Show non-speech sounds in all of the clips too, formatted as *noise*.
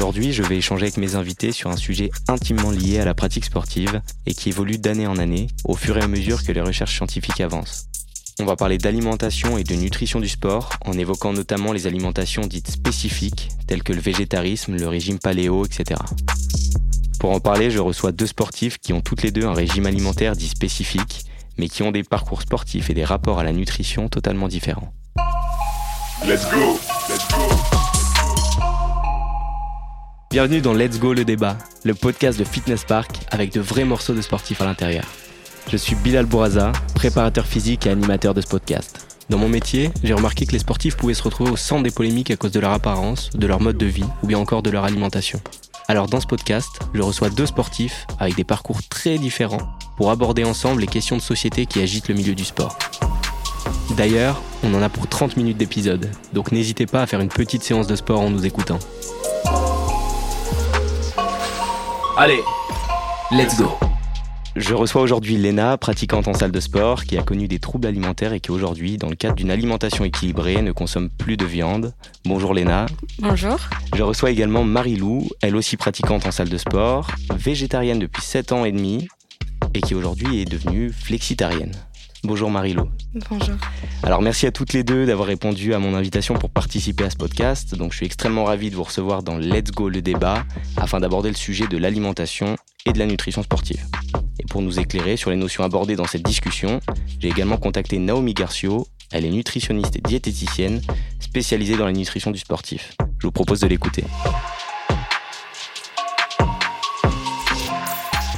Aujourd'hui, je vais échanger avec mes invités sur un sujet intimement lié à la pratique sportive et qui évolue d'année en année au fur et à mesure que les recherches scientifiques avancent. On va parler d'alimentation et de nutrition du sport en évoquant notamment les alimentations dites spécifiques telles que le végétarisme, le régime paléo, etc. Pour en parler, je reçois deux sportifs qui ont toutes les deux un régime alimentaire dit spécifique, mais qui ont des parcours sportifs et des rapports à la nutrition totalement différents. Let's go Let's go Bienvenue dans Let's Go le débat, le podcast de Fitness Park avec de vrais morceaux de sportifs à l'intérieur. Je suis Bilal Bouraza, préparateur physique et animateur de ce podcast. Dans mon métier, j'ai remarqué que les sportifs pouvaient se retrouver au centre des polémiques à cause de leur apparence, de leur mode de vie ou bien encore de leur alimentation. Alors dans ce podcast, je reçois deux sportifs avec des parcours très différents pour aborder ensemble les questions de société qui agitent le milieu du sport. D'ailleurs, on en a pour 30 minutes d'épisode, donc n'hésitez pas à faire une petite séance de sport en nous écoutant. Allez, let's go je reçois aujourd'hui Léna, pratiquante en salle de sport, qui a connu des troubles alimentaires et qui aujourd'hui, dans le cadre d'une alimentation équilibrée, ne consomme plus de viande. Bonjour Léna. Bonjour. Je reçois également Marie-Lou, elle aussi pratiquante en salle de sport, végétarienne depuis 7 ans et demi et qui aujourd'hui est devenue flexitarienne. Bonjour Marie-Lou. Bonjour. Alors merci à toutes les deux d'avoir répondu à mon invitation pour participer à ce podcast. Donc je suis extrêmement ravi de vous recevoir dans Let's Go le débat afin d'aborder le sujet de l'alimentation et de la nutrition sportive. Et pour nous éclairer sur les notions abordées dans cette discussion, j'ai également contacté Naomi Garcio. Elle est nutritionniste et diététicienne spécialisée dans la nutrition du sportif. Je vous propose de l'écouter.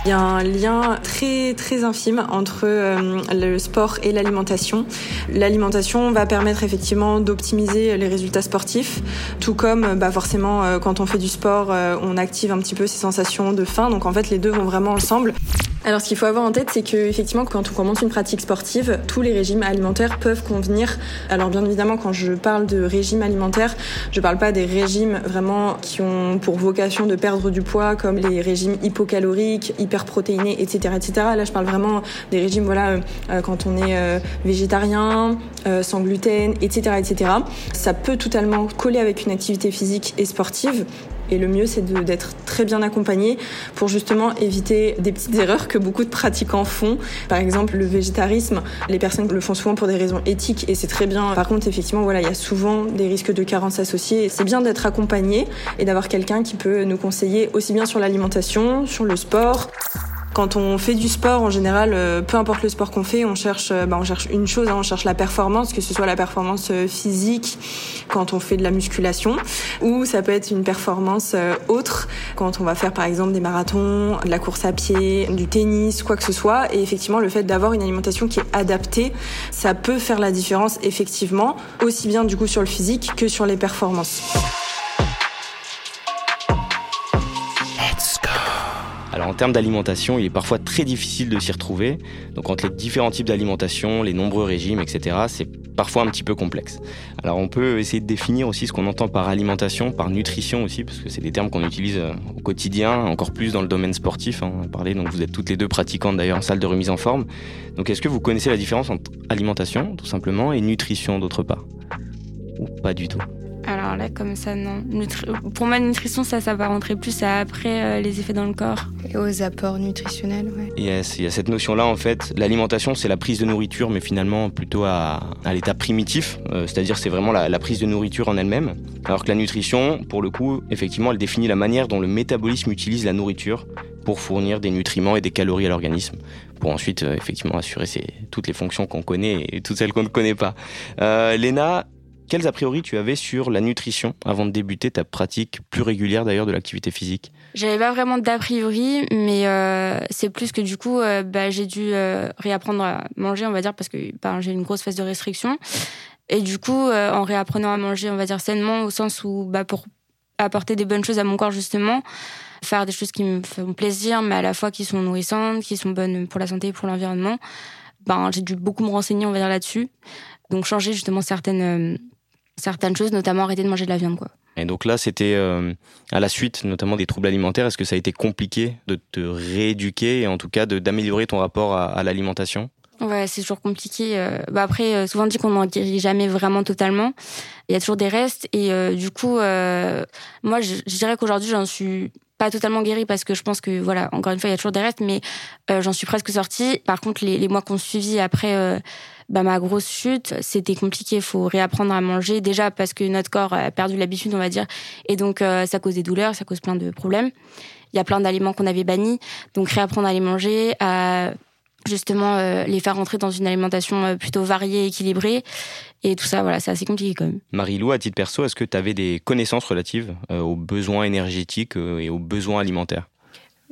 Il y a un lien très très infime entre euh, le sport et l'alimentation. L'alimentation va permettre effectivement d'optimiser les résultats sportifs, tout comme bah forcément euh, quand on fait du sport, euh, on active un petit peu ces sensations de faim. Donc en fait les deux vont vraiment ensemble. Alors ce qu'il faut avoir en tête, c'est que effectivement, quand on commence une pratique sportive, tous les régimes alimentaires peuvent convenir. Alors bien évidemment, quand je parle de régime alimentaire, je parle pas des régimes vraiment qui ont pour vocation de perdre du poids, comme les régimes hypocaloriques, hyperprotéinés, etc., etc. Là, je parle vraiment des régimes, voilà, euh, quand on est euh, végétarien, euh, sans gluten, etc., etc. Ça peut totalement coller avec une activité physique et sportive. Et le mieux, c'est d'être très bien accompagné pour justement éviter des petites erreurs que beaucoup de pratiquants font. Par exemple, le végétarisme, les personnes le font souvent pour des raisons éthiques et c'est très bien. Par contre, effectivement, voilà, il y a souvent des risques de carence associés. C'est bien d'être accompagné et d'avoir quelqu'un qui peut nous conseiller aussi bien sur l'alimentation, sur le sport. Quand on fait du sport, en général, euh, peu importe le sport qu'on fait, on cherche, euh, bah, on cherche une chose, hein, on cherche la performance, que ce soit la performance euh, physique quand on fait de la musculation, ou ça peut être une performance autre quand on va faire par exemple des marathons, de la course à pied, du tennis, quoi que ce soit. Et effectivement, le fait d'avoir une alimentation qui est adaptée, ça peut faire la différence effectivement, aussi bien du coup sur le physique que sur les performances. Alors en termes d'alimentation, il est parfois très difficile de s'y retrouver. Donc entre les différents types d'alimentation, les nombreux régimes, etc., c'est parfois un petit peu complexe. Alors on peut essayer de définir aussi ce qu'on entend par alimentation, par nutrition aussi, parce que c'est des termes qu'on utilise euh, au quotidien, encore plus dans le domaine sportif. Hein, parler, donc vous êtes toutes les deux pratiquantes d'ailleurs en salle de remise en forme. Donc est-ce que vous connaissez la différence entre alimentation, tout simplement, et nutrition d'autre part? Ou pas du tout? Alors là, comme ça, non. Pour moi, nutrition, ça, ça va rentrer plus après euh, les effets dans le corps. Et aux apports nutritionnels, ouais. Yes, il y a cette notion-là, en fait. L'alimentation, c'est la prise de nourriture, mais finalement plutôt à, à l'état primitif. Euh, c'est-à-dire, c'est vraiment la, la, prise de nourriture en elle-même. Alors que la nutrition, pour le coup, effectivement, elle définit la manière dont le métabolisme utilise la nourriture pour fournir des nutriments et des calories à l'organisme pour ensuite euh, effectivement assurer toutes les fonctions qu'on connaît et toutes celles qu'on ne connaît pas. Euh, Léna, quels a priori tu avais sur la nutrition avant de débuter ta pratique plus régulière d'ailleurs de l'activité physique? J'avais pas vraiment d'a priori, mais euh, c'est plus que du coup, euh, bah, j'ai dû euh, réapprendre à manger, on va dire, parce que bah, j'ai une grosse phase de restriction. Et du coup, en réapprenant à manger, on va dire sainement, au sens où bah, pour apporter des bonnes choses à mon corps justement, faire des choses qui me font plaisir, mais à la fois qui sont nourrissantes, qui sont bonnes pour la santé et pour l'environnement. Ben, j'ai dû beaucoup me renseigner, on va dire, là-dessus. Donc changer justement certaines certaines choses, notamment arrêter de manger de la viande. Quoi. Et donc là, c'était euh, à la suite notamment des troubles alimentaires. Est-ce que ça a été compliqué de te rééduquer et en tout cas d'améliorer ton rapport à, l'alimentation? Ouais, c'est toujours compliqué. Bah après, souvent on dit qu'on n'en guérit jamais vraiment totalement. Il y a toujours des restes et du coup, moi, je, je dirais qu'aujourd'hui, j'en suis pas totalement guérie parce que je pense que voilà encore une fois il y a toujours des restes mais euh, j'en suis presque sortie par contre les, les mois qu'on suivi après euh, bah, ma grosse chute c'était compliqué. Il faut réapprendre à manger déjà parce que notre corps a perdu l'habitude on va dire. Et donc euh, ça cause des douleurs ça cause plein de problèmes. Il y a plein d'aliments qu'on avait bannis. Donc réapprendre à les manger à justement euh, les faire rentrer dans une alimentation euh, plutôt variée, équilibrée. Et tout ça, voilà, c'est assez compliqué quand même. Marie-Lou, à titre perso, est-ce que tu avais des connaissances relatives aux besoins énergétiques et aux besoins alimentaires?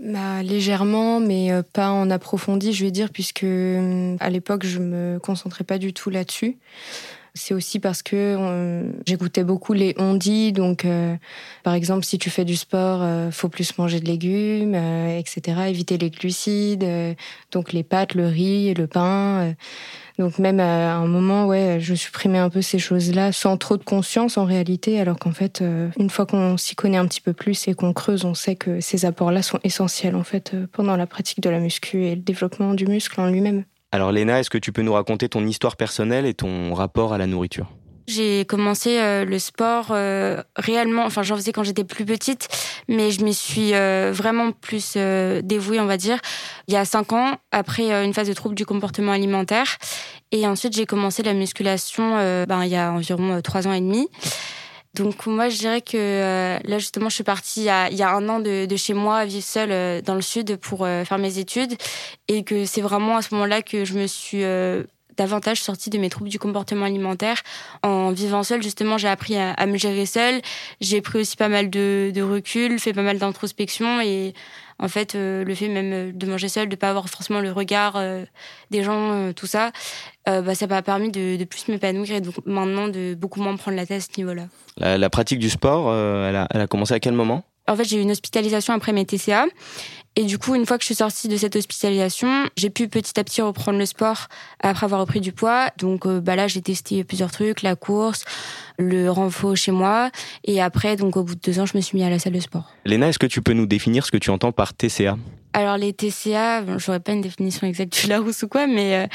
Bah, légèrement, mais pas en approfondi, je vais dire, puisque à l'époque, je me concentrais pas du tout là-dessus. C'est aussi parce que j'écoutais beaucoup les on dit. Donc, euh, par exemple, si tu fais du sport, euh, faut plus manger de légumes, euh, etc. Éviter les glucides, donc les pâtes, le riz, le pain. donc même à un moment, ouais, je supprimais un peu ces choses-là sans trop de conscience en réalité, alors qu'en fait, une fois qu'on s'y connaît un petit peu plus et qu'on creuse, on sait que ces apports-là sont essentiels en fait pendant la pratique de la muscu et le développement du muscle en lui-même. Alors Léna, est-ce que tu peux nous raconter ton histoire personnelle et ton rapport à la nourriture? J'ai commencé euh, le sport euh, réellement, enfin j'en faisais quand j'étais plus petite, mais je m'y suis euh, vraiment plus dévouée, on va dire, il y a cinq ans, après une phase de trouble du comportement alimentaire. Et ensuite j'ai commencé la musculation ben, il y a environ trois ans et demi. Donc moi, je dirais que euh, là, justement, je suis partie il y a, il y a un an de, de, chez moi, vivre seule euh, dans le sud pour euh, faire mes études. Et que c'est vraiment à ce moment-là que je me suis davantage sortie de mes troubles du comportement alimentaire. En vivant seule, justement, j'ai appris à, à, me gérer seule. J'ai pris aussi pas mal de, de recul, fait pas mal d'introspection et en fait, euh, le fait même euh, de manger seul, de pas avoir forcément le regard euh, des gens, tout ça, bah, ça m'a permis de, plus m'épanouir et donc maintenant de beaucoup moins prendre la tête à ce niveau-là. La, pratique du sport, elle a, elle, a, commencé à quel moment? En fait, j'ai eu une hospitalisation après mes TCA et du coup, une fois que je suis sortie de cette hospitalisation, j'ai pu petit à petit reprendre le sport après avoir repris du poids. Donc euh, bah là, j'ai testé plusieurs trucs, la course, le renfort chez moi. Et après, donc au bout de deux ans, je me suis mis à la salle de sport. Léna, est-ce que tu peux nous définir ce que tu entends par TCA alors les TCA, bon, j'aurais pas une définition exacte du Larousse ou quoi, mais euh,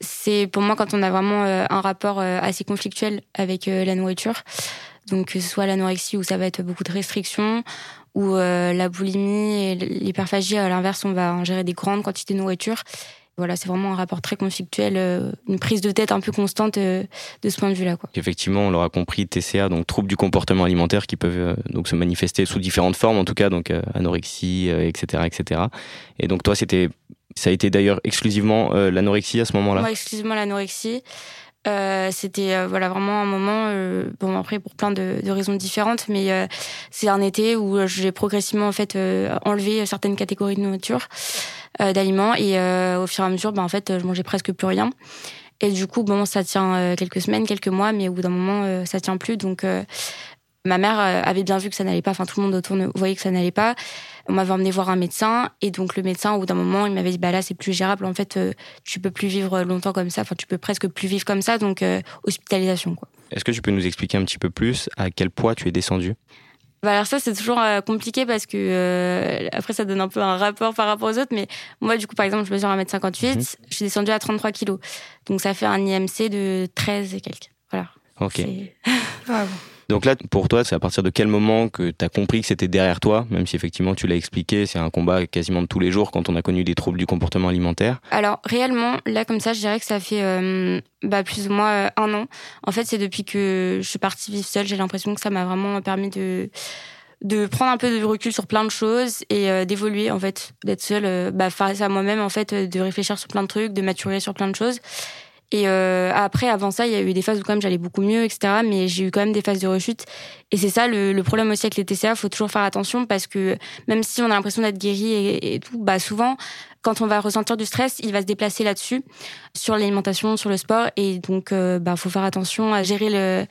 c'est pour moi quand on a vraiment euh, un rapport assez conflictuel avec la nourriture. Donc que ce soit l'anorexie où ça va être beaucoup de restrictions, ou euh, la boulimie et l'hyperphagie, à l'inverse, on va ingérer des grandes quantités de nourriture. Voilà, c'est vraiment un rapport très conflictuel, euh, une prise de tête un peu constante euh, de ce point de vue-là. Effectivement, on l'aura compris, TCA, donc troubles du comportement alimentaire qui peuvent donc se manifester sous différentes formes, en tout cas, donc anorexie, etc., etc. Et donc toi, c'était, ça a été d'ailleurs exclusivement l'anorexie à ce moment-là? Moi, exclusivement l'anorexie. Euh, c'était euh, voilà vraiment un moment euh, bon après pour plein de, de raisons différentes mais c'est un été où j'ai progressivement en fait enlevé certaines catégories de nourriture d'aliments et au fur et à mesure ben en fait je mangeais presque plus rien. Et du coup bon ça tient quelques semaines quelques mois mais au bout d'un moment ça tient plus. Donc ma mère avait bien vu que ça n'allait pas. Enfin tout le monde autour voyait que ça n'allait pas. On m'avait emmené voir un médecin. Et donc le médecin au bout d'un moment il m'avait dit bah là c'est plus gérable. En fait euh, tu peux plus vivre longtemps comme ça. Enfin tu peux presque plus vivre comme ça. Donc euh, hospitalisation quoi. Est-ce que tu peux nous expliquer un petit peu plus à quel poids tu es descendu? Bah alors ça c'est toujours euh, compliqué parce que après ça donne un peu un rapport par rapport aux autres. Mais moi du coup par exemple je mesure 1m58 mhm. je suis descendue à 33 kilos. Donc ça fait un IMC de 13 et quelques. Voilà. Ok. *laughs* Ah donc là, pour toi, c'est à partir de quel moment que tu as compris que c'était derrière toi, même si effectivement tu l'as expliqué, c'est un combat quasiment de tous les jours quand on a connu des troubles du comportement alimentaire Alors réellement, là comme ça, je dirais que ça fait euh, bah, plus ou moins euh, un an. En fait, c'est depuis que je suis partie vivre seule, j'ai l'impression que ça m'a vraiment permis de de prendre un peu de recul sur plein de choses et euh, d'évoluer en fait, d'être seule bah, face à moi-même en fait, de réfléchir sur plein de trucs, de maturer sur plein de choses. Et euh, après, avant ça, il y a eu des phases où quand même j'allais beaucoup mieux, etc. Mais j'ai eu quand même des phases de rechute. Et c'est ça le, le, problème aussi avec les TCA. Faut toujours faire attention parce que même si on a l'impression d'être guéri et, et, tout, bah souvent, quand on va ressentir du stress, il va se déplacer là-dessus, sur l'alimentation, sur le sport. Et donc, euh, bah faut faire attention à gérer le,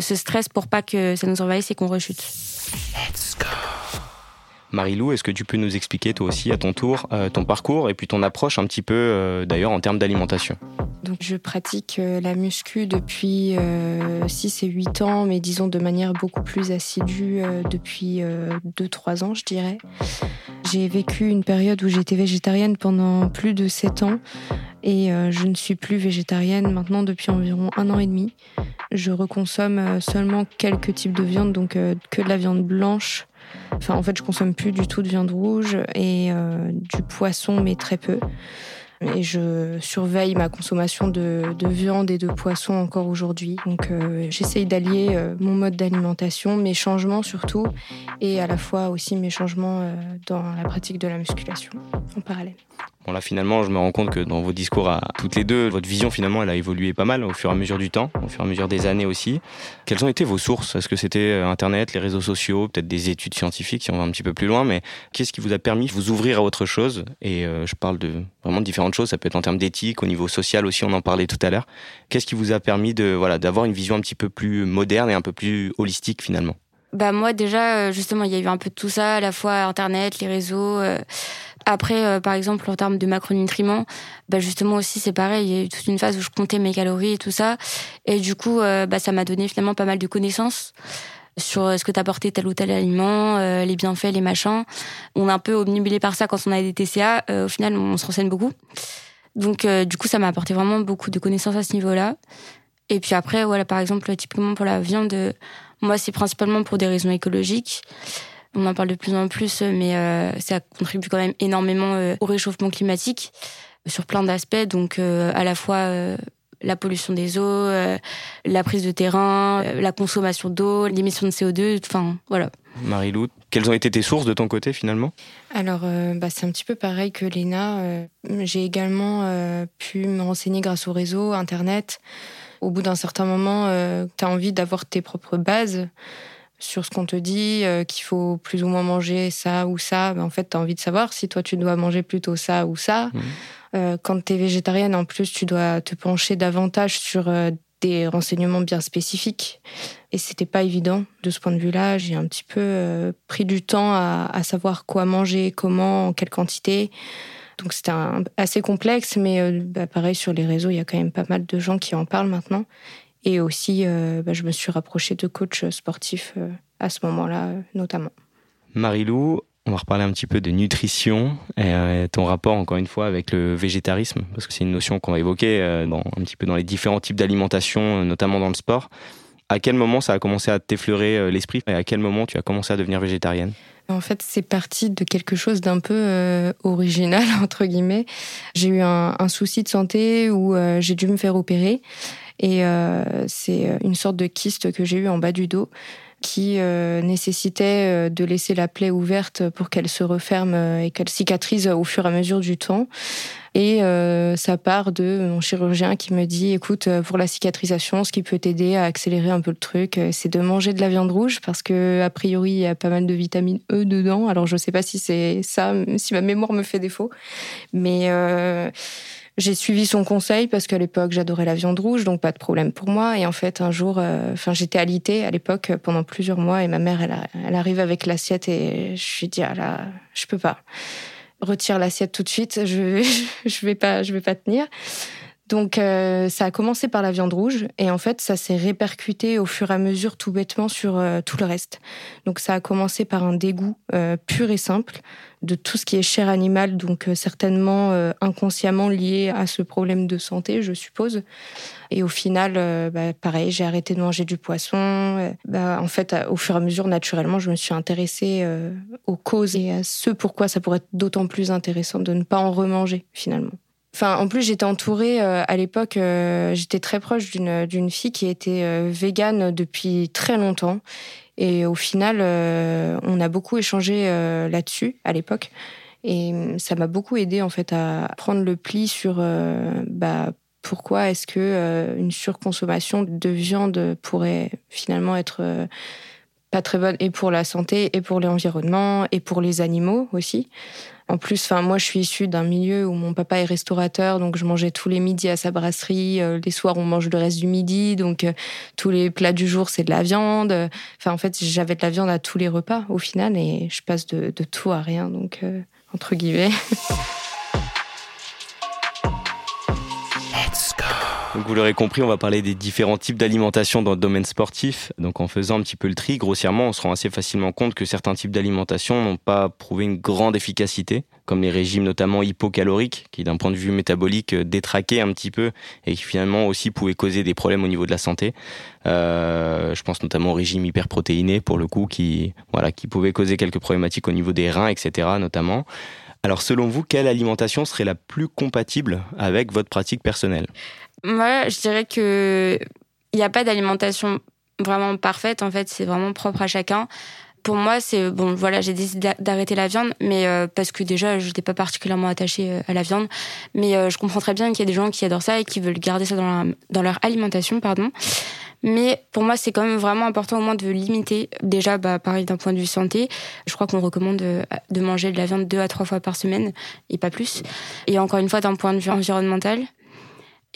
ce stress pour pas que ça nous envahisse et qu'on rechute. Marie-Lou, est-ce que tu peux nous expliquer toi aussi à ton tour euh, ton parcours et puis ton approche un petit peu euh, d'ailleurs en termes d'alimentation? Donc je pratique euh, la muscu depuis 6 et 8 ans, mais disons de manière beaucoup plus assidue depuis 2-3 ans, je dirais. J'ai vécu une période où j'étais végétarienne pendant plus de 7 ans Et je ne suis plus végétarienne maintenant depuis environ un an et demi. Je reconsomme seulement quelques types de viande, donc que de la viande blanche. Enfin, en fait, je consomme plus du tout de viande rouge et du poisson, mais très peu et je surveille ma consommation de, viande et de poisson encore aujourd'hui. Donc euh, j'essaye d'allier euh, mon mode d'alimentation, mes changements surtout, et à la fois aussi mes changements euh, dans la pratique de la musculation en parallèle. Bon là finalement je me rends compte que dans vos discours à toutes les deux, votre vision finalement elle a évolué pas mal au fur et à mesure du temps, au fur et à mesure des années aussi. Quelles ont été vos sources? Est-ce que c'était euh, Internet, les réseaux sociaux, peut-être des études scientifiques si on va un petit peu plus loin, mais qu'est-ce qui vous a permis de vous ouvrir à autre chose? Et euh, je parle de vraiment de différentes choses, ça peut être en termes d'éthique, au niveau social aussi, on en parlait tout à l'heure. Qu'est-ce qui vous a permis de voilà d'avoir une vision un petit peu plus moderne et un peu plus holistique finalement? Bah moi déjà euh, justement il y a eu un peu de tout ça à la fois internet les réseaux après, euh, par exemple, en termes de macronutriments, bah justement aussi c'est pareil. Il y a eu toute une phase où je comptais mes calories et tout ça, et du coup, euh, bah, ça m'a donné finalement pas mal de connaissances sur euh, ce que t'apportait tel ou tel aliment, les bienfaits, les machins. On est un peu omnibulé par ça quand on a des TCA. au final, on se renseigne beaucoup. Donc, du coup, ça m'a apporté vraiment beaucoup de connaissances à ce niveau-là. Et puis après, voilà, par exemple, typiquement pour la viande, moi, c'est principalement pour des raisons écologiques on en parle de plus en plus, mais euh, ça contribue quand même énormément euh, au réchauffement climatique sur plein d'aspects. Donc euh, à la fois la pollution des eaux, la prise de terrain, la consommation d'eau, l'émission de CO2, enfin voilà. Marie-Lou, quelles ont été tes sources de ton côté finalement? Alors bah, c'est un petit peu pareil que Léna. J'ai également pu me renseigner grâce au réseau, Internet. Au bout d'un certain moment, tu as envie d'avoir tes propres bases sur ce qu'on te dit, euh, qu'il faut plus ou moins manger ça ou ça, ben en fait, tu as envie de savoir si toi, tu dois manger plutôt ça ou ça. Mmh. Euh, quand tu es végétarienne, en plus, tu dois te pencher davantage sur euh, des renseignements bien spécifiques. Et c'était pas évident de ce point de vue-là. J'ai un petit peu pris du temps à, savoir quoi manger, comment, en quelle quantité. Donc c'était assez complexe, mais bah, pareil, sur les réseaux, il y a quand même pas mal de gens qui en parlent maintenant. Et aussi, euh, bah, je me suis rapprochée de coachs sportifs euh, à ce moment-là, euh, notamment. Marie-Lou, on va reparler un petit peu de nutrition et ton rapport, encore une fois, avec le végétarisme, parce que c'est une notion qu'on va évoquer un petit peu dans les différents types d'alimentation, notamment dans le sport. À quel moment ça a commencé à t'effleurer l'esprit? Et à quel moment tu as commencé à devenir végétarienne? En fait, c'est parti de quelque chose d'un peu original, *laughs* entre guillemets. J'ai eu un, souci de santé où j'ai dû me faire opérer. Et euh, c'est euh, une sorte de kyste que j'ai eu en bas du dos qui euh, nécessitait de laisser la plaie ouverte pour qu'elle se referme et qu'elle cicatrise au fur et à mesure du temps. Et ça part de mon chirurgien qui me dit, écoute, pour la cicatrisation, ce qui peut t'aider à accélérer un peu le truc, c'est de manger de la viande rouge parce que a priori il y a pas mal de vitamine E dedans. Alors je sais pas si c'est ça, si ma mémoire me fait défaut, mais j'ai suivi son conseil parce qu'à l'époque j'adorais la viande rouge, donc pas de problème pour moi. Et en fait, un jour, euh, enfin j'étais alitée à l'époque pendant plusieurs mois et ma mère, elle, arrive avec l'assiette et je lui dis ah là, je peux pas. Retire l'assiette tout de suite, je *laughs* je vais pas je vais pas tenir. Donc euh, ça a commencé par la viande rouge et en fait ça s'est répercuté au fur et à mesure tout bêtement sur euh, tout le reste. Donc ça a commencé par un dégoût euh, pur et simple de tout ce qui est chair animale, donc certainement inconsciemment lié à ce problème de santé, je suppose. Et au final, bah, pareil, j'ai arrêté de manger du poisson. Bah, en fait, au fur et à mesure, naturellement, je me suis intéressée aux causes et à ce pourquoi ça pourrait être d'autant plus intéressant de ne pas en remanger finalement. En plus, j'étais entourée euh, à l'époque. Euh, j'étais très proche d'une fille qui était euh, végane depuis très longtemps. Et au final, on a beaucoup échangé là-dessus à l'époque. Et ça m'a beaucoup aidé en fait à prendre le pli sur bah, pourquoi est-ce que une surconsommation de viande pourrait finalement être pas très bonne et pour la santé et pour l'environnement et pour les animaux aussi. En plus, enfin moi je suis issue d'un milieu où mon papa est restaurateur, donc je mangeais tous les midis à sa brasserie. Euh, les soirs on mange le reste du midi, donc euh, tous les plats du jour c'est de la viande. Enfin en fait j'avais de la viande à tous les repas au final et je passe de, tout à rien, donc euh, entre guillemets. *laughs* Donc vous l'aurez compris, on va parler des différents types d'alimentation dans le domaine sportif. Donc en faisant un petit peu le tri, grossièrement, on se rend assez facilement compte que certains types d'alimentation n'ont pas prouvé une grande efficacité comme les régimes notamment hypocaloriques, qui d'un point de vue métabolique détraquaient un petit peu et qui finalement aussi pouvaient causer des problèmes au niveau de la santé. je pense notamment au régime hyperprotéiné pour le coup, qui voilà, qui pouvait causer quelques problématiques au niveau des reins, etc. notamment. Alors selon vous, quelle alimentation serait la plus compatible avec votre pratique personnelle? Moi, je dirais que il n'y a pas d'alimentation vraiment parfaite. En fait, c'est vraiment propre à chacun. Pour moi, c'est bon. Voilà, j'ai décidé d'arrêter la viande, mais euh, parce que déjà, je n'étais pas particulièrement attachée euh, à la viande. Mais euh, je comprends très bien qu'il y a des gens qui adorent ça et qui veulent garder ça dans, leur alimentation, pardon. Mais pour moi, c'est quand même vraiment important au moins de limiter. Déjà, bah, pareil d'un point de vue santé, je crois qu'on recommande de, manger de la viande deux à trois fois par semaine et pas plus. Et encore une fois, d'un point de vue environnemental,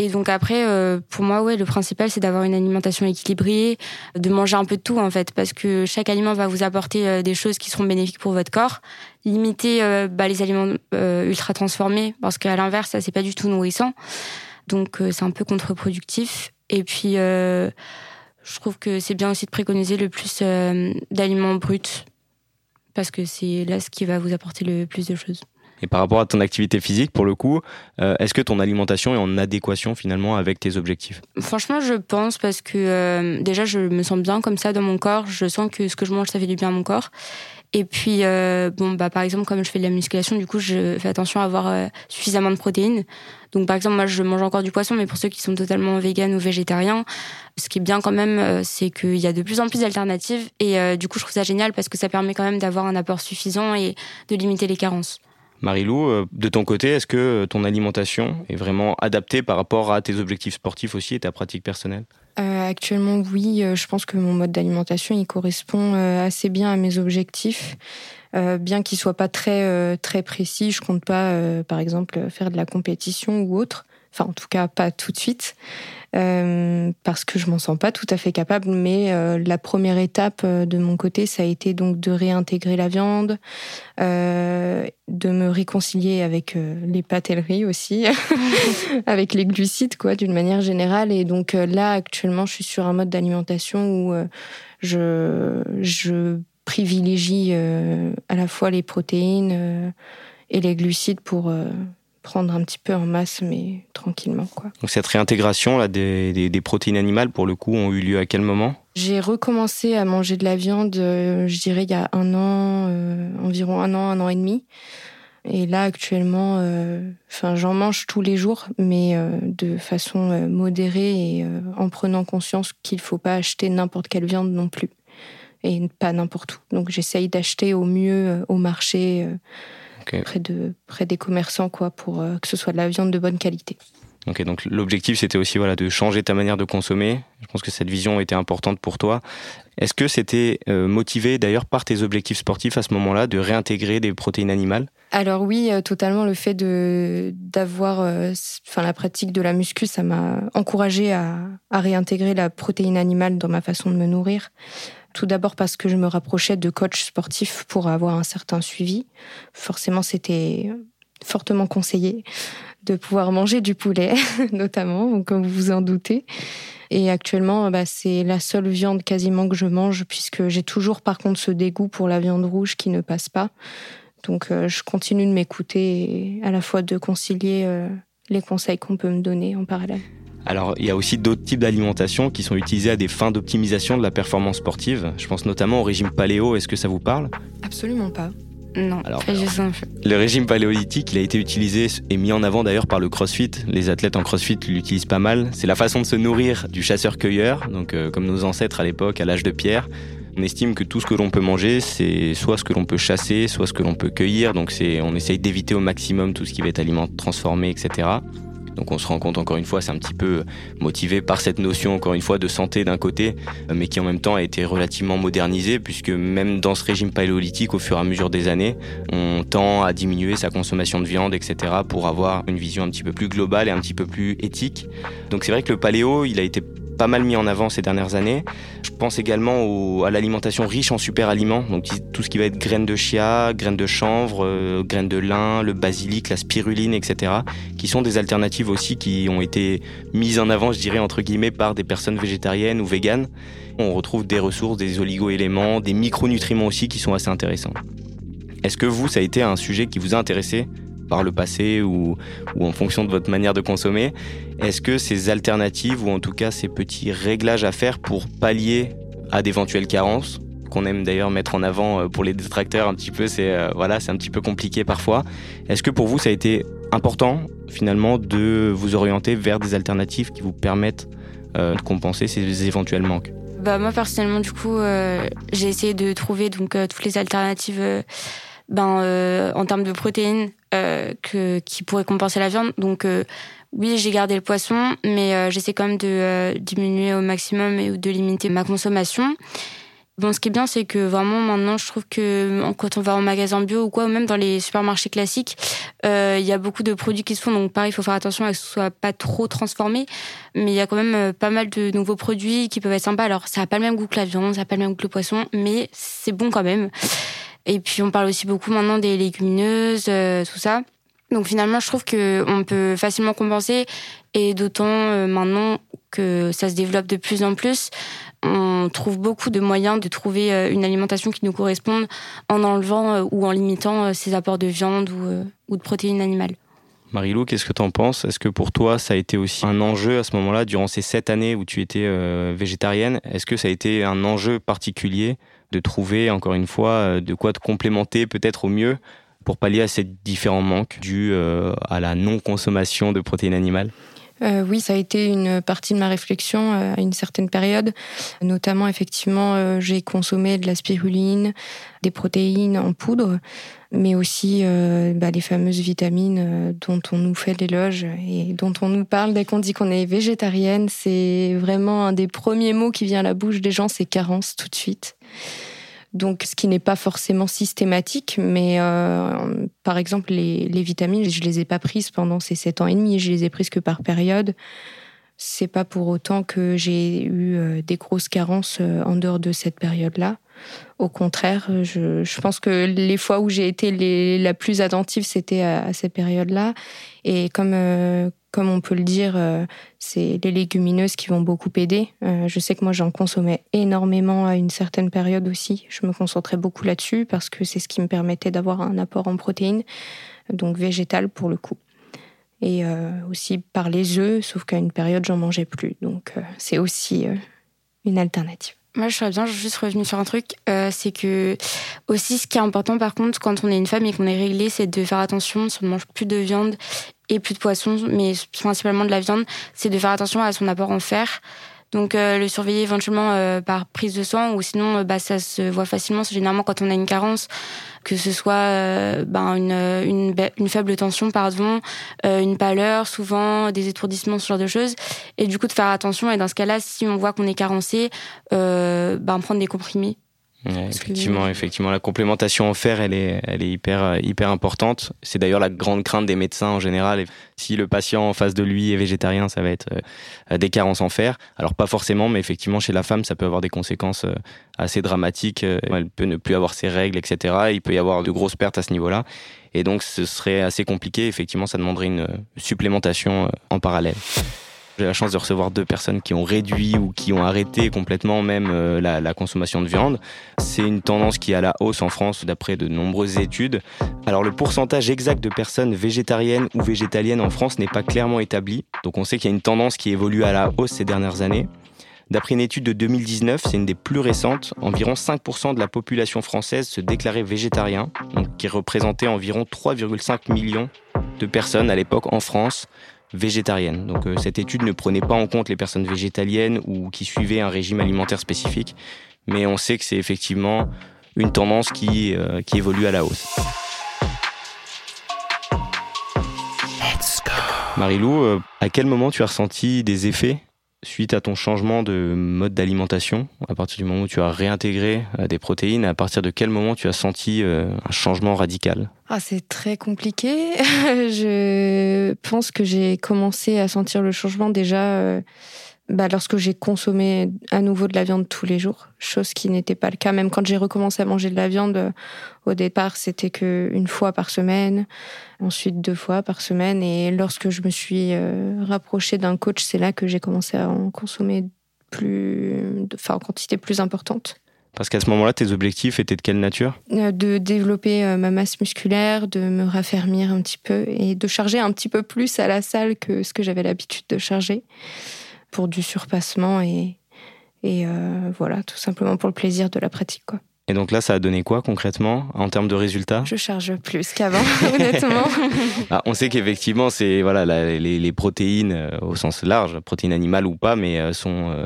et donc après, euh, pour moi, ouais, le principal, c'est d'avoir une alimentation équilibrée, de manger un peu de tout en fait, parce que chaque aliment va vous apporter euh, des choses qui seront bénéfiques pour votre corps. Limiter euh, bah, les aliments ultra transformés, parce qu'à l'inverse, ça c'est pas du tout nourrissant. Donc c'est un peu contre-productif. Et puis, je trouve que c'est bien aussi de préconiser le plus d'aliments bruts, parce que c'est là ce qui va vous apporter le plus de choses. Et par rapport à ton activité physique, pour le coup, euh, est-ce que ton alimentation est en adéquation finalement avec tes objectifs? Franchement, je pense parce que euh, déjà, je me sens bien comme ça dans mon corps. Je sens que ce que je mange, ça fait du bien à mon corps. Et puis, euh, bon, bah, par exemple, comme je fais de la musculation, du coup, je fais attention à avoir suffisamment de protéines. Donc, par exemple, moi, je mange encore du poisson, mais pour ceux qui sont totalement véganes ou végétariens, ce qui est bien quand même, c'est qu'il y a de plus en plus d'alternatives. Et du coup, je trouve ça génial parce que ça permet quand même d'avoir un apport suffisant et de limiter les carences. Marilou, euh, de ton côté, est-ce que ton alimentation est vraiment adaptée par rapport à tes objectifs sportifs aussi et ta pratique personnelle? Euh, Actuellement, oui. Euh, je pense que mon mode d'alimentation, il correspond assez bien à mes objectifs. bien qu'il soit pas très très précis, je compte pas, par exemple, faire de la compétition ou autre. Enfin, en tout cas, pas tout de suite. Euh, parce que je m'en sens pas tout à fait capable. Mais euh, la première étape euh, de mon côté, ça a été donc de réintégrer la viande, de me réconcilier avec les pâtes et le riz aussi, *laughs* avec les glucides quoi, d'une manière générale. Et donc là, actuellement, je suis sur un mode d'alimentation où je, je privilégie à la fois les protéines et les glucides pour prendre un petit peu en masse, mais tranquillement. Quoi. Donc cette réintégration là, des, des, protéines animales, pour le coup, ont eu lieu à quel moment? J'ai recommencé à manger de la viande, euh, je dirais, il y a un an, euh, environ un an, un an et demi. Et là, actuellement, euh, j'en mange tous les jours, mais de façon modérée et en prenant conscience qu'il ne faut pas acheter n'importe quelle viande non plus. Et pas n'importe où. Donc j'essaye d'acheter au mieux au marché près, de, près des commerçants, quoi, pour euh, que ce soit de la viande de bonne qualité. Donc l'objectif c'était aussi voilà de changer ta manière de consommer. Je pense que cette vision était importante pour toi. Est-ce que c'était euh, motivé d'ailleurs par tes objectifs sportifs à ce moment-là de réintégrer des protéines animales? Alors oui, euh, totalement. Le fait de d'avoir, enfin la pratique de la muscu, ça m'a encouragé à, à réintégrer la protéine animale dans ma façon de me nourrir. Tout d'abord parce que je me rapprochais de coachs sportifs pour avoir un certain suivi. Forcément, c'était fortement conseillé de pouvoir manger du poulet, *laughs* notamment, comme vous vous en doutez. Et actuellement, bah, c'est la seule viande quasiment que je mange, puisque j'ai toujours par contre ce dégoût pour la viande rouge qui ne passe pas. Donc euh, je continue de m'écouter et à la fois de concilier euh, les conseils qu'on peut me donner en parallèle. Alors, il y a aussi d'autres types d'alimentation qui sont utilisés à des fins d'optimisation de la performance sportive. Je pense notamment au régime paléo. Est-ce que ça vous parle? Absolument pas. Non, alors, le régime paléolithique, il a été utilisé et mis en avant d'ailleurs par le CrossFit. Les athlètes en CrossFit l'utilisent pas mal. C'est la façon de se nourrir du chasseur-cueilleur, donc euh, comme nos ancêtres à l'époque, à l'âge de pierre. On estime que tout ce que l'on peut manger, c'est soit ce que l'on peut chasser, soit ce que l'on peut cueillir. Donc c'est, on essaye d'éviter au maximum tout ce qui va être aliment transformé, etc. Donc on se rend compte encore une fois, c'est un petit peu motivé par cette notion encore une fois de santé d'un côté, mais qui en même temps a été relativement modernisée puisque même dans ce régime paléolithique, au fur et à mesure des années, on tend à diminuer sa consommation de viande, etc. pour avoir une vision un petit peu plus globale et un petit peu plus éthique. Donc c'est vrai que le paléo, il a été pas mal mis en avant ces dernières années. Je pense également à l'alimentation riche en super aliments, donc tout ce qui va être graines de chia, graines de chanvre, euh, graines de lin, le basilic, la spiruline, etc., qui sont des alternatives aussi qui ont été mises en avant, je dirais, entre guillemets, par des personnes végétariennes ou véganes. On retrouve des ressources, des oligo-éléments, des micronutriments aussi qui sont assez intéressants. Est-ce que vous, ça a été un sujet qui vous a intéressé? Par le passé ou, ou en fonction de votre manière de consommer Est-ce que ces alternatives ou en tout cas ces petits réglages à faire pour pallier à d'éventuelles carences qu'on aime d'ailleurs mettre en avant euh, pour les détracteurs un petit peu, c'est euh, voilà, c'est un petit peu compliqué parfois. Est-ce que pour vous ça a été important finalement de vous orienter vers des alternatives qui vous permettent euh, de compenser ces éventuels manques? Bah moi personnellement du coup j'ai essayé de trouver donc toutes les alternatives ben en termes de protéines que qui pourraient compenser la viande donc oui, j'ai gardé le poisson, mais j'essaie quand même de diminuer au maximum et de limiter ma consommation. Bon, ce qui est bien, c'est que vraiment maintenant, je trouve que quand on va en magasin bio ou quoi, ou même dans les supermarchés classiques, euh, il y a beaucoup de produits qui se font. Donc pareil, il faut faire attention à ce que ce soit pas trop transformé. Mais il y a quand même euh, pas mal de nouveaux produits qui peuvent être sympas. Alors ça a pas le même goût que la viande, ça a pas le même goût que le poisson, mais c'est bon quand même. Et puis on parle aussi beaucoup maintenant des légumineuses, euh, tout ça. Donc finalement, je trouve que on peut facilement compenser, et d'autant maintenant que ça se développe de plus en plus on trouve beaucoup de moyens de trouver euh, une alimentation qui nous corresponde en enlevant euh, ou en limitant euh, ces apports de viande ou, de protéines animales. Marilou, qu'est-ce que tu en penses? Est-ce que pour toi, ça a été aussi un enjeu à ce moment-là, durant ces sept années où tu étais végétarienne? Est-ce que ça a été un enjeu particulier de trouver, encore une fois, de quoi te complémenter peut-être au mieux pour pallier à ces différents manques dus à la non-consommation de protéines animales? Euh, oui, ça a été une partie de ma réflexion euh, à une certaine période. Notamment, effectivement, euh, j'ai consommé de la spiruline, des protéines en poudre, mais aussi bah, les fameuses vitamines dont on nous fait l'éloge et dont on nous parle dès qu'on dit qu'on est végétarienne. C'est vraiment un des premiers mots qui vient à la bouche des gens, c'est carence tout de suite. Donc, ce qui n'est pas forcément systématique, mais euh, par exemple, les, vitamines, je les ai pas prises pendant ces sept ans et demi, je les ai prises que par période. C'est pas pour autant que j'ai eu euh, des grosses carences euh, en dehors de cette période-là. Au contraire, je, pense que les fois où j'ai été la plus attentive, c'était à, à, ces périodes-là. Et comme, comme on peut le dire, euh, c'est les légumineuses qui vont beaucoup aider. Euh, je sais que moi, j'en consommais énormément à une certaine période aussi. Je me concentrais beaucoup là-dessus parce que c'est ce qui me permettait d'avoir un apport en protéines, donc végétal pour le coup. Et euh, aussi par les œufs, sauf qu'à une période, j'en mangeais plus. Donc c'est aussi une alternative. Moi, je serais bien juste revenu sur un truc, c'est que aussi ce qui est important par contre quand on est une femme et qu'on est réglé, c'est de faire attention si on ne mange plus de viande et plus de poisson, mais principalement de la viande, c'est de faire attention à son apport en fer. Donc euh, le surveiller éventuellement euh, par prise de sang ou sinon euh, bah, ça se voit facilement. Généralement quand on a une carence, que ce soit bah, une, une, une, faible tension, pardon, une pâleur, souvent des étourdissements, ce genre de choses. Et du coup de faire attention et dans ce cas-là, si on voit qu'on est carencé, bah, prendre des comprimés effectivement, effectivement, la complémentation en fer, elle est, elle est hyper, euh, hyper importante. C'est d'ailleurs la grande crainte des médecins en général. Si le patient en face de lui est végétarien, ça va être euh, des carences en fer. Alors pas forcément, mais effectivement, chez la femme, ça peut avoir des conséquences euh, assez dramatiques. Elle peut ne plus avoir ses règles, etc. Il peut y avoir de grosses pertes à ce niveau-là. Et donc, ce serait assez compliqué. Effectivement, ça demanderait une supplémentation en parallèle. J'ai la chance de recevoir deux personnes qui ont réduit ou qui ont arrêté complètement même euh, la, consommation de viande. C'est une tendance qui est à la hausse en France d'après de nombreuses études. Alors le pourcentage exact de personnes végétariennes ou végétaliennes en France n'est pas clairement établi. Donc on sait qu'il y a une tendance qui évolue à la hausse ces dernières années. D'après une étude de 2019, c'est une des plus récentes, environ 5% de la population française se déclarait végétarien, donc qui représentait environ 3,5 millions de personnes à l'époque en France végétarienne. Donc euh, cette étude ne prenait pas en compte les personnes végétaliennes ou qui suivaient un régime alimentaire spécifique, mais on sait que c'est effectivement une tendance qui, euh, qui évolue à la hausse. Marilou, euh, à quel moment tu as ressenti des effets suite à ton changement de mode d'alimentation, à partir du moment où tu as réintégré euh, des protéines, à partir de quel moment tu as senti euh, un changement radical? Ah, C'est très compliqué. *laughs* je pense que j'ai commencé à sentir le changement déjà euh, bah, lorsque j'ai consommé à nouveau de la viande tous les jours, chose qui n'était pas le cas. Même quand j'ai recommencé à manger de la viande, au départ, c'était que une fois par semaine, ensuite deux fois par semaine. Et lorsque je me suis euh, rapprochée d'un coach, c'est là que j'ai commencé à en consommer plus, enfin, en quantité plus importante. Parce qu'à ce moment-là, tes objectifs étaient de quelle nature? De développer ma masse musculaire, de me raffermir un petit peu et de charger un petit peu plus à la salle que ce que j'avais l'habitude de charger pour du surpassement et, et voilà, tout simplement pour le plaisir de la pratique. Quoi. Et donc là, ça a donné quoi concrètement en termes de résultats? Je charge plus qu'avant, *laughs* honnêtement. *laughs* Ah, on sait qu'effectivement, c'est voilà, les, protéines euh, au sens large, protéines animales ou pas, mais euh, sont euh,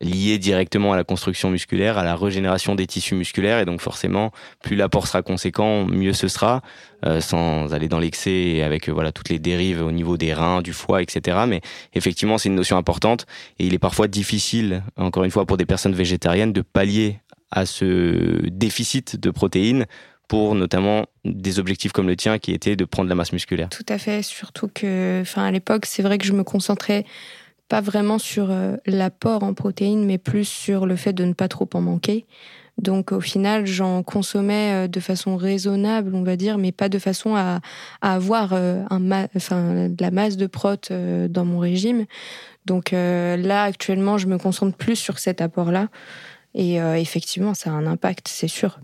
liées directement à la construction musculaire, à la régénération des tissus musculaires, et donc forcément, plus l'apport sera conséquent, mieux ce sera, sans aller dans l'excès et avec voilà toutes les dérives au niveau des reins, du foie, etc. Mais effectivement, c'est une notion importante, et il est parfois difficile, encore une fois, pour des personnes végétariennes, de pallier à ce déficit de protéines pour notamment des objectifs comme le tien qui était de prendre la masse musculaire. Tout à fait, surtout que enfin à l'époque, c'est vrai que je me concentrais pas vraiment sur euh, l'apport en protéines mais plus sur le fait de ne pas trop en manquer. Donc au final, j'en consommais euh, de façon raisonnable, on va dire, mais pas de façon à, avoir euh, un de la masse de prot dans mon régime. Donc là, actuellement, je me concentre plus sur cet apport-là. Et euh, effectivement, ça a un impact, c'est sûr.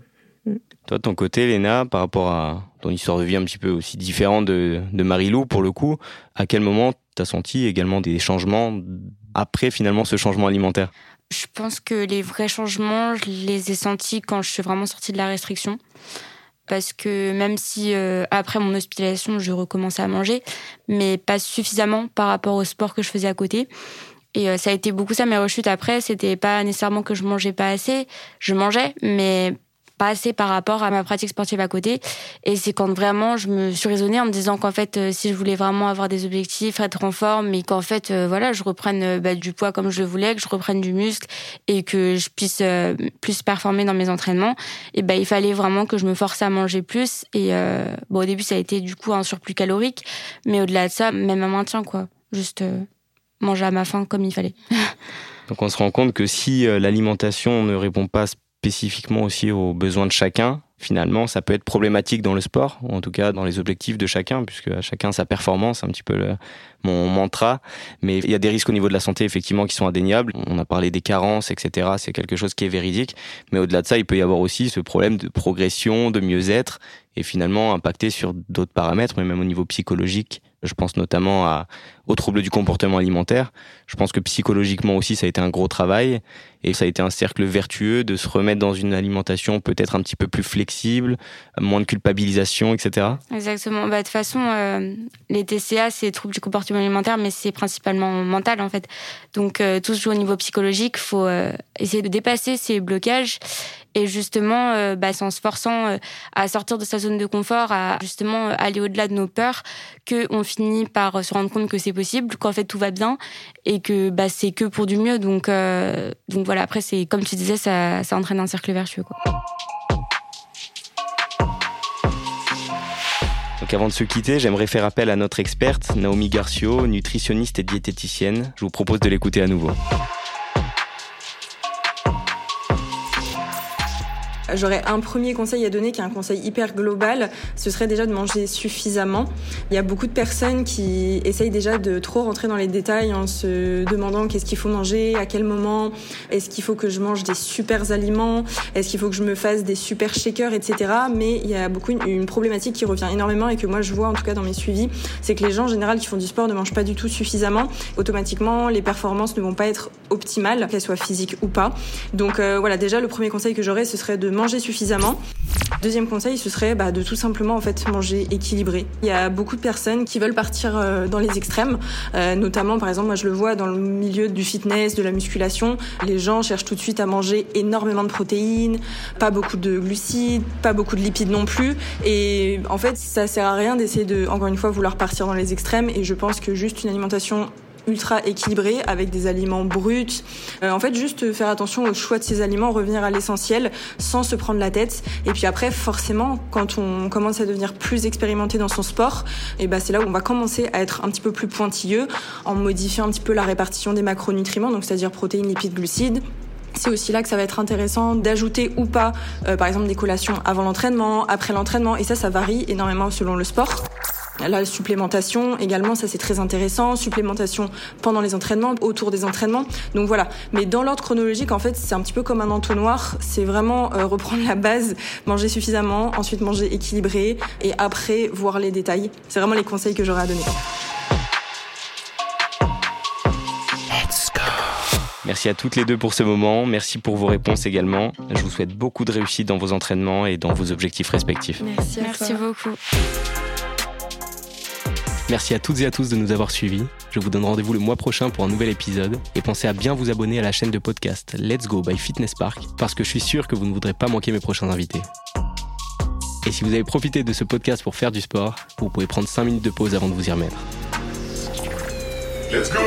Toi, ton côté, Léna, par rapport à ton histoire de vie un petit peu aussi différente de, de Marie-Lou, pour le coup, à quel moment tu as senti également des changements après finalement ce changement alimentaire? Je pense que les vrais changements, je les ai sentis quand je suis vraiment sortie de la restriction. Parce que même si euh, après mon hospitalisation, je recommençais à manger, mais pas suffisamment par rapport au sport que je faisais à côté. Et euh, ça a été beaucoup ça, mes rechutes après. C'était pas nécessairement que je mangeais pas assez. Je mangeais, mais pas assez par rapport à ma pratique sportive à côté. Et c'est quand vraiment je me suis raisonnée en me disant qu'en fait, euh, si je voulais vraiment avoir des objectifs, être en forme, mais qu'en fait, euh, voilà, je reprenne bah, du poids comme je voulais, que je reprenne du muscle et que je puisse plus performer dans mes entraînements, et ben il fallait vraiment que je me force à manger plus. Et bon, au début, ça a été du coup un surplus calorique, mais au-delà de ça, même un maintien, quoi. Juste manger à ma faim comme il fallait. *laughs* Donc on se rend compte que si euh, l'alimentation ne répond pas spécifiquement aussi aux besoins de chacun, finalement, ça peut être problématique dans le sport, ou en tout cas dans les objectifs de chacun, puisque chacun sa performance, un petit peu mon mantra. Mais il y a des risques au niveau de la santé, effectivement, qui sont indéniables. On a parlé des carences, etc. C'est quelque chose qui est véridique. Mais au-delà de ça, il peut y avoir aussi ce problème de progression, de mieux-être, et finalement impacter sur d'autres paramètres, mais même au niveau psychologique je pense notamment à, aux troubles du comportement alimentaire. Je pense que psychologiquement aussi, ça a été un gros travail et ça a été un cercle vertueux de se remettre dans une alimentation peut-être un petit peu plus flexible, moins de culpabilisation, etc. Exactement. Bah, de toute façon, euh, les TCA, c'est troubles du comportement alimentaire, mais c'est principalement mental en fait. Donc euh, tout se joue au niveau psychologique. Il faut euh, essayer de dépasser ces blocages et justement, euh, bah, c'est en se forçant euh, à sortir de sa zone de confort, à justement aller au-delà de nos peurs, qu'on finit par se rendre compte que c'est qu'en fait tout va bien et que bah, c'est que pour du mieux. Donc, donc voilà, après, c'est comme tu disais, ça, ça entraîne un cercle vertueux. Quoi. Donc avant de se quitter, j'aimerais faire appel à notre experte, Naomi Garcio, nutritionniste et diététicienne. Je vous propose de l'écouter à nouveau. J'aurais un premier conseil à donner qui est un conseil hyper global, ce serait déjà de manger suffisamment. Il y a beaucoup de personnes qui essayent déjà de trop rentrer dans les détails en se demandant qu'est-ce qu'il faut manger, à quel moment, est-ce qu'il faut que je mange des super aliments, est-ce qu'il faut que je me fasse des super shakers, etc. Mais il y a beaucoup une, problématique qui revient énormément et que moi je vois en tout cas dans mes suivis, c'est que les gens en général qui font du sport ne mangent pas du tout suffisamment. Automatiquement, les performances ne vont pas être optimales, qu'elles soient physiques ou pas. Donc euh, voilà, déjà le premier conseil que j'aurais, ce serait de manger suffisamment. Deuxième conseil, ce serait bah, de tout simplement en fait manger équilibré. Il y a beaucoup de personnes qui veulent partir euh, dans les extrêmes, euh, notamment par exemple moi je le vois dans le milieu du fitness, de la musculation. Les gens cherchent tout de suite à manger énormément de protéines, pas beaucoup de glucides, pas beaucoup de lipides non plus. Et en fait ça sert à rien d'essayer de encore une fois vouloir partir dans les extrêmes. Et je pense que juste une alimentation ultra équilibré avec des aliments bruts. Euh, en fait, juste faire attention au choix de ces aliments, revenir à l'essentiel sans se prendre la tête. Et puis après, forcément, quand on commence à devenir plus expérimenté dans son sport, et eh ben c'est là où on va commencer à être un petit peu plus pointilleux en modifiant un petit peu la répartition des macronutriments, donc c'est-à-dire protéines, lipides, glucides. C'est aussi là que ça va être intéressant d'ajouter ou pas, euh, par exemple, des collations avant l'entraînement, après l'entraînement, et ça, ça varie énormément selon le sport. La supplémentation également, ça c'est très intéressant. Supplémentation pendant les entraînements, autour des entraînements. Donc voilà. Mais dans l'ordre chronologique, en fait, c'est un petit peu comme un entonnoir. C'est vraiment euh, reprendre la base, manger suffisamment, ensuite manger équilibré et après voir les détails. C'est vraiment les conseils que j'aurais à donner. Merci à toutes les deux pour ce moment. Merci pour vos réponses également. Je vous souhaite beaucoup de réussite dans vos entraînements et dans vos objectifs respectifs. Merci, Merci beaucoup. Merci à toutes et à tous de nous avoir suivis. Je vous donne rendez-vous le mois prochain pour un nouvel épisode et pensez à bien vous abonner à la chaîne de podcast Let's Go by Fitness Park parce que je suis sûr que vous ne voudrez pas manquer mes prochains invités. Et si vous avez profité de ce podcast pour faire du sport, vous pouvez prendre 5 minutes de pause avant de vous y remettre. Let's go